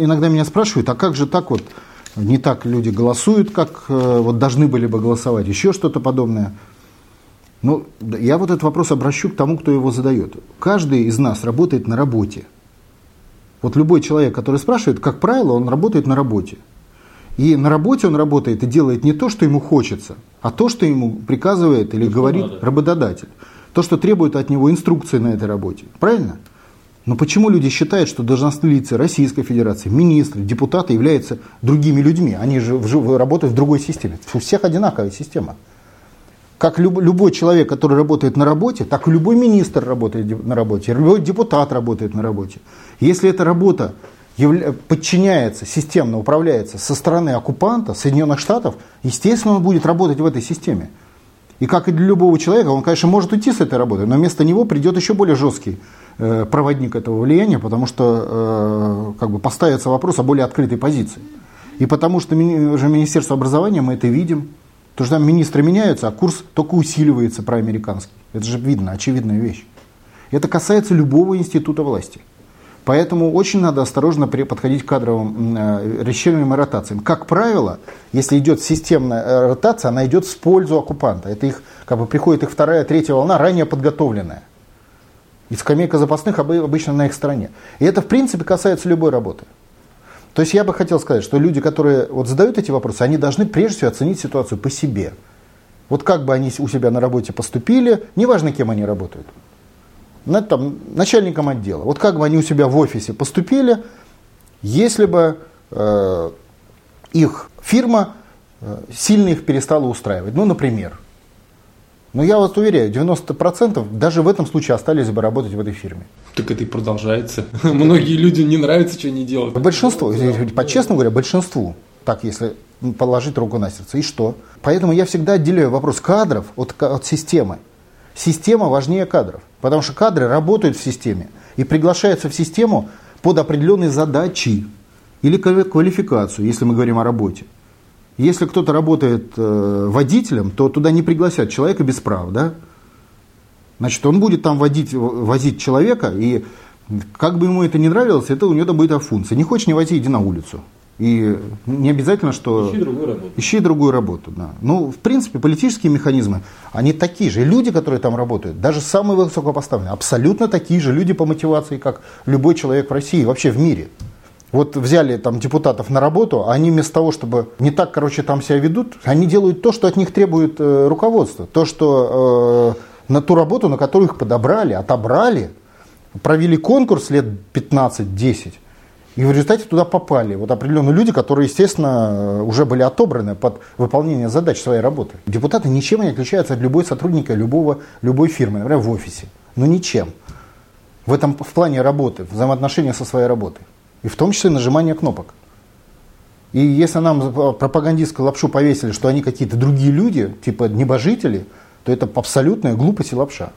Иногда меня спрашивают, а как же так вот, не так люди голосуют, как э, вот должны были бы голосовать, еще что-то подобное. Ну, я вот этот вопрос обращу к тому, кто его задает. Каждый из нас работает на работе. Вот любой человек, который спрашивает, как правило, он работает на работе. И на работе он работает и делает не то, что ему хочется, а то, что ему приказывает или то, говорит надо. работодатель. То, что требует от него инструкции на этой работе. Правильно? Но почему люди считают, что должностные лица Российской Федерации, министры, депутаты являются другими людьми? Они же работают в другой системе. У всех одинаковая система. Как люб, любой человек, который работает на работе, так и любой министр работает на работе, любой депутат работает на работе. Если эта работа подчиняется, системно управляется со стороны оккупанта, Соединенных Штатов, естественно, он будет работать в этой системе. И как и для любого человека, он, конечно, может уйти с этой работы, но вместо него придет еще более жесткий э, проводник этого влияния, потому что э, как бы поставится вопрос о более открытой позиции. И потому что уже Министерство образования, мы это видим, то что там министры меняются, а курс только усиливается проамериканский. Это же видно, очевидная вещь. Это касается любого института власти. Поэтому очень надо осторожно подходить к кадровым э, расширениям и ротациям. Как правило, если идет системная э, ротация, она идет в пользу оккупанта. Это их, как бы приходит их вторая, третья волна, ранее подготовленная. И скамейка запасных обычно на их стороне. И это, в принципе, касается любой работы. То есть я бы хотел сказать, что люди, которые вот задают эти вопросы, они должны прежде всего оценить ситуацию по себе. Вот как бы они у себя на работе поступили, неважно, кем они работают там, начальником отдела. Вот как бы они у себя в офисе поступили, если бы э, их фирма э, сильно их перестала устраивать. Ну, например. Но я вас уверяю, 90% даже в этом случае остались бы работать в этой фирме. Так это и продолжается. Многие люди не нравится, что они делают. Большинству, по-честному говоря, большинству, так если положить руку на сердце. И что? Поэтому я всегда отделяю вопрос кадров от, от системы. Система важнее кадров. Потому что кадры работают в системе и приглашаются в систему под определенные задачи или квалификацию, если мы говорим о работе. Если кто-то работает э, водителем, то туда не пригласят человека без прав, да? Значит, он будет там водить, возить человека, и как бы ему это не нравилось, это у него будет функция. Не хочешь, не вози, иди на улицу. И не обязательно, что... Ищи другую работу. Ищи другую работу, да. Ну, в принципе, политические механизмы, они такие же. Люди, которые там работают, даже самые высокопоставленные, абсолютно такие же люди по мотивации, как любой человек в России, вообще в мире. Вот взяли там депутатов на работу, а они вместо того, чтобы не так, короче, там себя ведут, они делают то, что от них требует э, руководство. То, что э, на ту работу, на которую их подобрали, отобрали, провели конкурс лет 15-10, и в результате туда попали вот определенные люди, которые, естественно, уже были отобраны под выполнение задач своей работы. Депутаты ничем не отличаются от любой сотрудника любого, любой фирмы, например, в офисе. Ну ничем. В этом в плане работы, взаимоотношения со своей работой. И в том числе нажимание кнопок. И если нам пропагандистскую лапшу повесили, что они какие-то другие люди, типа небожители, то это абсолютная глупость и лапша.